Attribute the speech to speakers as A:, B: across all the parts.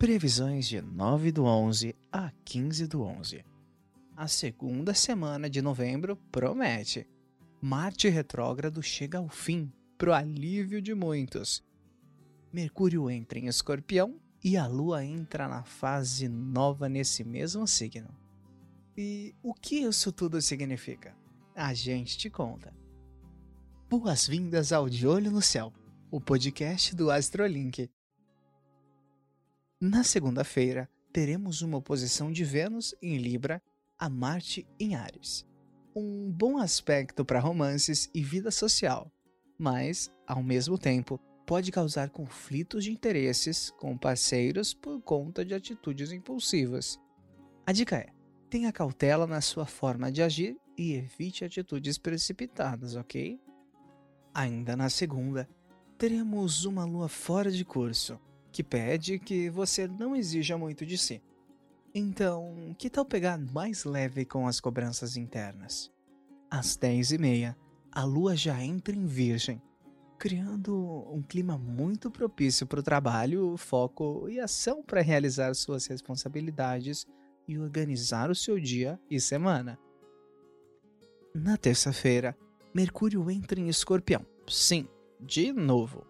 A: Previsões de 9 do 11 a 15 do 11. A segunda semana de novembro promete. Marte retrógrado chega ao fim, pro alívio de muitos. Mercúrio entra em Escorpião e a Lua entra na fase nova nesse mesmo signo. E o que isso tudo significa? A gente te conta. Boas-vindas ao De Olho no Céu, o podcast do Astrolink. Na segunda-feira, teremos uma oposição de Vênus em Libra a Marte em Ares. Um bom aspecto para romances e vida social, mas, ao mesmo tempo, pode causar conflitos de interesses com parceiros por conta de atitudes impulsivas. A dica é: tenha cautela na sua forma de agir e evite atitudes precipitadas, ok? Ainda na segunda, teremos uma lua fora de curso, que pede que você não exija muito de si. Então, que tal pegar mais leve com as cobranças internas? Às 10h30, a lua já entra em Virgem, criando um clima muito propício para o trabalho, foco e ação para realizar suas responsabilidades e organizar o seu dia e semana. Na terça-feira, Mercúrio entra em Escorpião. Sim, de novo.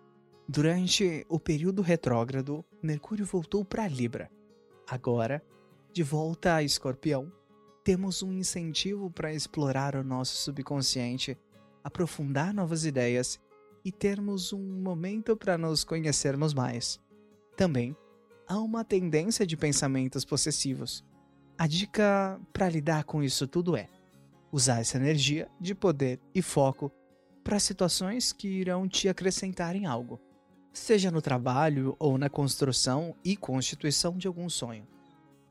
A: Durante o período retrógrado, Mercúrio voltou para Libra. Agora, de volta a Escorpião, temos um incentivo para explorar o nosso subconsciente, aprofundar novas ideias e termos um momento para nos conhecermos mais. Também há uma tendência de pensamentos possessivos. A dica para lidar com isso tudo é usar essa energia de poder e foco para situações que irão te acrescentar em algo, seja no trabalho ou na construção e constituição de algum sonho.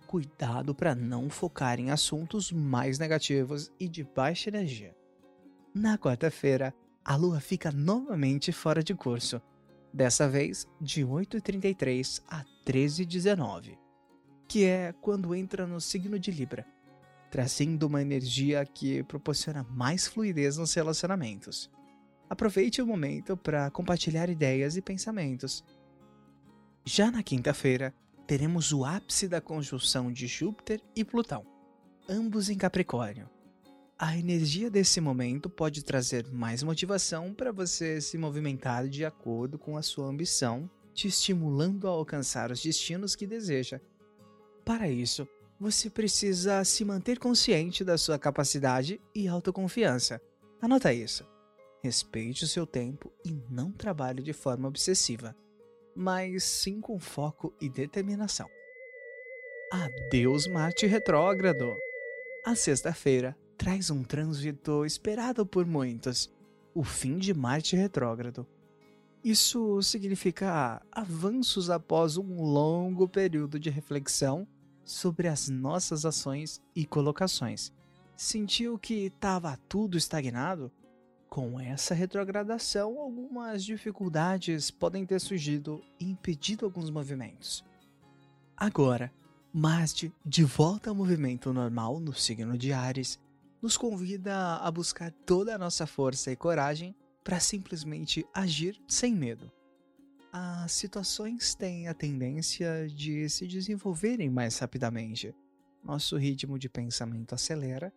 A: Cuidado para não focar em assuntos mais negativos e de baixa energia. Na quarta-feira, a lua fica novamente fora de curso, dessa vez de 8h33 a 13h19, que é quando entra no signo de Libra trazendo uma energia que proporciona mais fluidez nos relacionamentos. Aproveite o momento para compartilhar ideias e pensamentos. Já na quinta-feira, teremos o ápice da conjunção de Júpiter e Plutão, ambos em Capricórnio. A energia desse momento pode trazer mais motivação para você se movimentar de acordo com a sua ambição, te estimulando a alcançar os destinos que deseja. Para isso, você precisa se manter consciente da sua capacidade e autoconfiança. Anota isso. Respeite o seu tempo e não trabalhe de forma obsessiva, mas sim com foco e determinação. Adeus Marte retrógrado. A sexta-feira traz um trânsito esperado por muitos, o fim de Marte retrógrado. Isso significa avanços após um longo período de reflexão sobre as nossas ações e colocações. Sentiu que estava tudo estagnado? Com essa retrogradação, algumas dificuldades podem ter surgido e impedido alguns movimentos. Agora, Marte, de volta ao movimento normal no signo de Ares, nos convida a buscar toda a nossa força e coragem para simplesmente agir sem medo as situações têm a tendência de se desenvolverem mais rapidamente. Nosso ritmo de pensamento acelera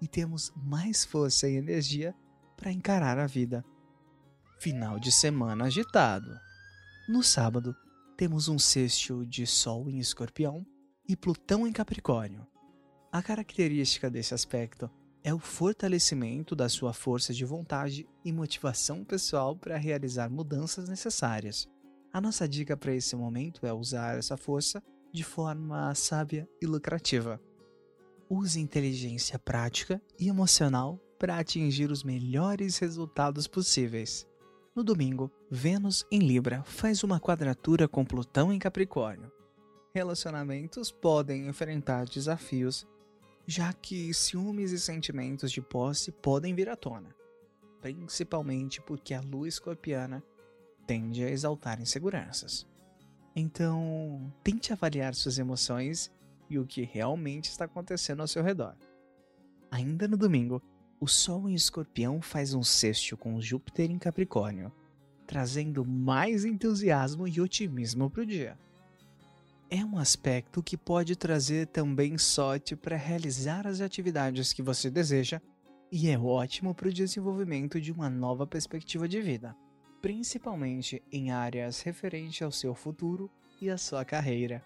A: e temos mais força e energia para encarar a vida. Final de semana agitado. No sábado, temos um sexto de Sol em Escorpião e Plutão em Capricórnio. A característica desse aspecto é o fortalecimento da sua força de vontade e motivação pessoal para realizar mudanças necessárias. A nossa dica para esse momento é usar essa força de forma sábia e lucrativa. Use inteligência prática e emocional para atingir os melhores resultados possíveis. No domingo, Vênus em Libra faz uma quadratura com Plutão em Capricórnio. Relacionamentos podem enfrentar desafios, já que ciúmes e sentimentos de posse podem vir à tona, principalmente porque a lua escorpiana tende a exaltar inseguranças. Então, tente avaliar suas emoções e o que realmente está acontecendo ao seu redor. Ainda no domingo, o Sol em Escorpião faz um sexto com Júpiter em Capricórnio, trazendo mais entusiasmo e otimismo para o dia. é um aspecto que pode trazer também sorte para realizar as atividades que você deseja e é ótimo para o desenvolvimento de uma nova perspectiva de vida, principalmente em áreas referentes ao seu futuro e à sua carreira.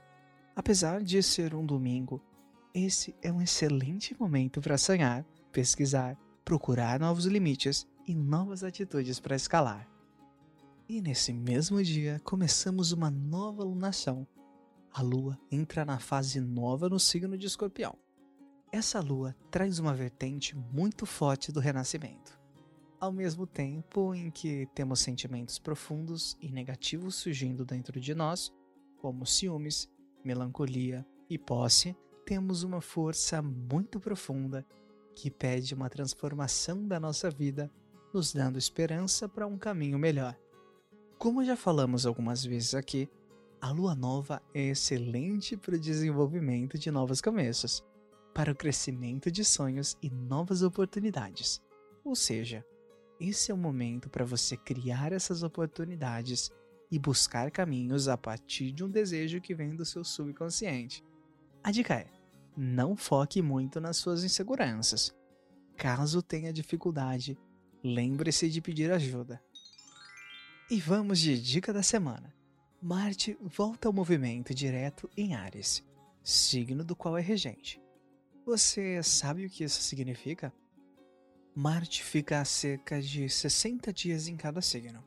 A: Apesar de ser um domingo, esse é um excelente momento para sonhar, pesquisar, procurar novos limites e novas atitudes para escalar. E nesse mesmo dia começamos uma nova lunação. A lua entra na fase nova no signo de Escorpião. Essa lua traz uma vertente muito forte do renascimento. Ao mesmo tempo em que temos sentimentos profundos e negativos surgindo dentro de nós, como ciúmes, melancolia e posse, temos uma força muito profunda que pede uma transformação da nossa vida, nos dando esperança para um caminho melhor. Como já falamos algumas vezes aqui, a lua nova é excelente para o desenvolvimento de novos começos para o crescimento de sonhos e novas oportunidades. Ou seja, esse é o momento para você criar essas oportunidades e buscar caminhos a partir de um desejo que vem do seu subconsciente. A dica é: não foque muito nas suas inseguranças. Caso tenha dificuldade, lembre-se de pedir ajuda. E vamos de dica da semana. Marte volta ao movimento direto em Ares, signo do qual é regente. Você sabe o que isso significa? Marte fica a cerca de 60 dias em cada signo.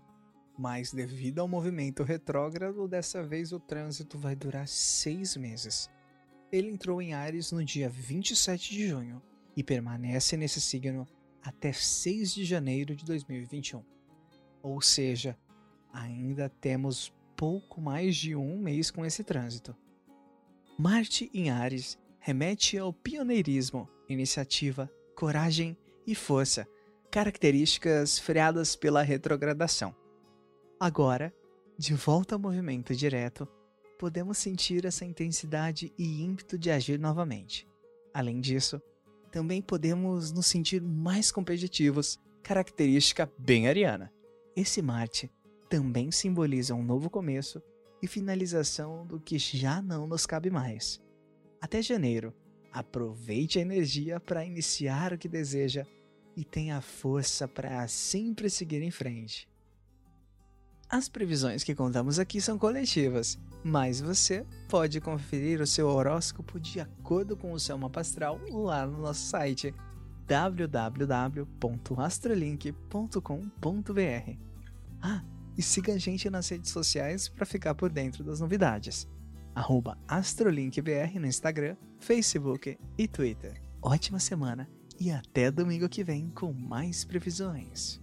A: Mas devido ao movimento retrógrado, dessa vez o trânsito vai durar seis meses. Ele entrou em Ares no dia 27 de junho e permanece nesse signo até 6 de janeiro de 2021. Ou seja, ainda temos pouco mais de um mês com esse trânsito. Marte em Ares remete ao pioneirismo, iniciativa, coragem e força, características freadas pela retrogradação. Agora, de volta ao movimento direto, podemos sentir essa intensidade e ímpeto de agir novamente. Além disso, também podemos nos sentir mais competitivos, característica bem ariana. Esse Marte também simboliza um novo começo e finalização do que já não nos cabe mais. Até janeiro, aproveite a energia para iniciar o que deseja e tenha força para sempre seguir em frente. As previsões que contamos aqui são coletivas, mas você pode conferir o seu horóscopo de acordo com o seu mapa astral lá no nosso site www.astrolink.com.br. Ah, e siga a gente nas redes sociais para ficar por dentro das novidades AstroLinkBR no Instagram, Facebook e Twitter. Ótima semana e até domingo que vem com mais previsões.